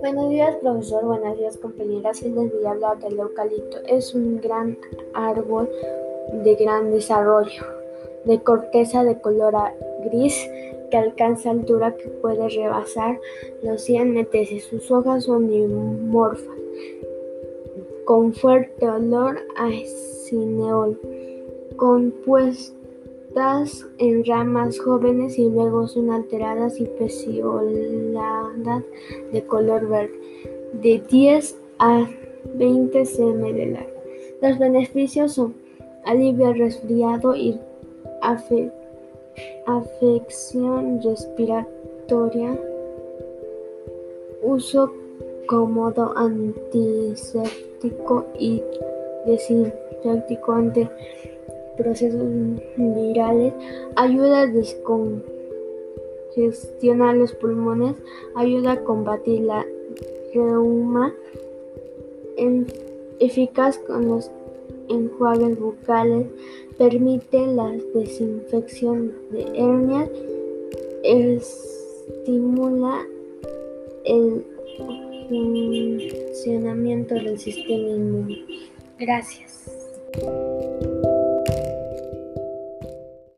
Buenos días, profesor. Buenos días, compañeras. Hoy les voy a hablar del eucalipto. Es un gran árbol de gran desarrollo, de corteza de color gris que alcanza altura que puede rebasar los 100 metros. Sus hojas son dimorfas, con fuerte olor a cineol, en ramas jóvenes y luego son alteradas y pecioladas de color verde, de 10 a 20 cm de largo. Los beneficios son alivio resfriado y afección respiratoria, uso cómodo antiséptico y desinfectante ante procesos virales, ayuda a descongestionar los pulmones, ayuda a combatir la reuma, eficaz con los enjuagues bucales, permite la desinfección de hernias, estimula el funcionamiento del sistema inmune. Gracias.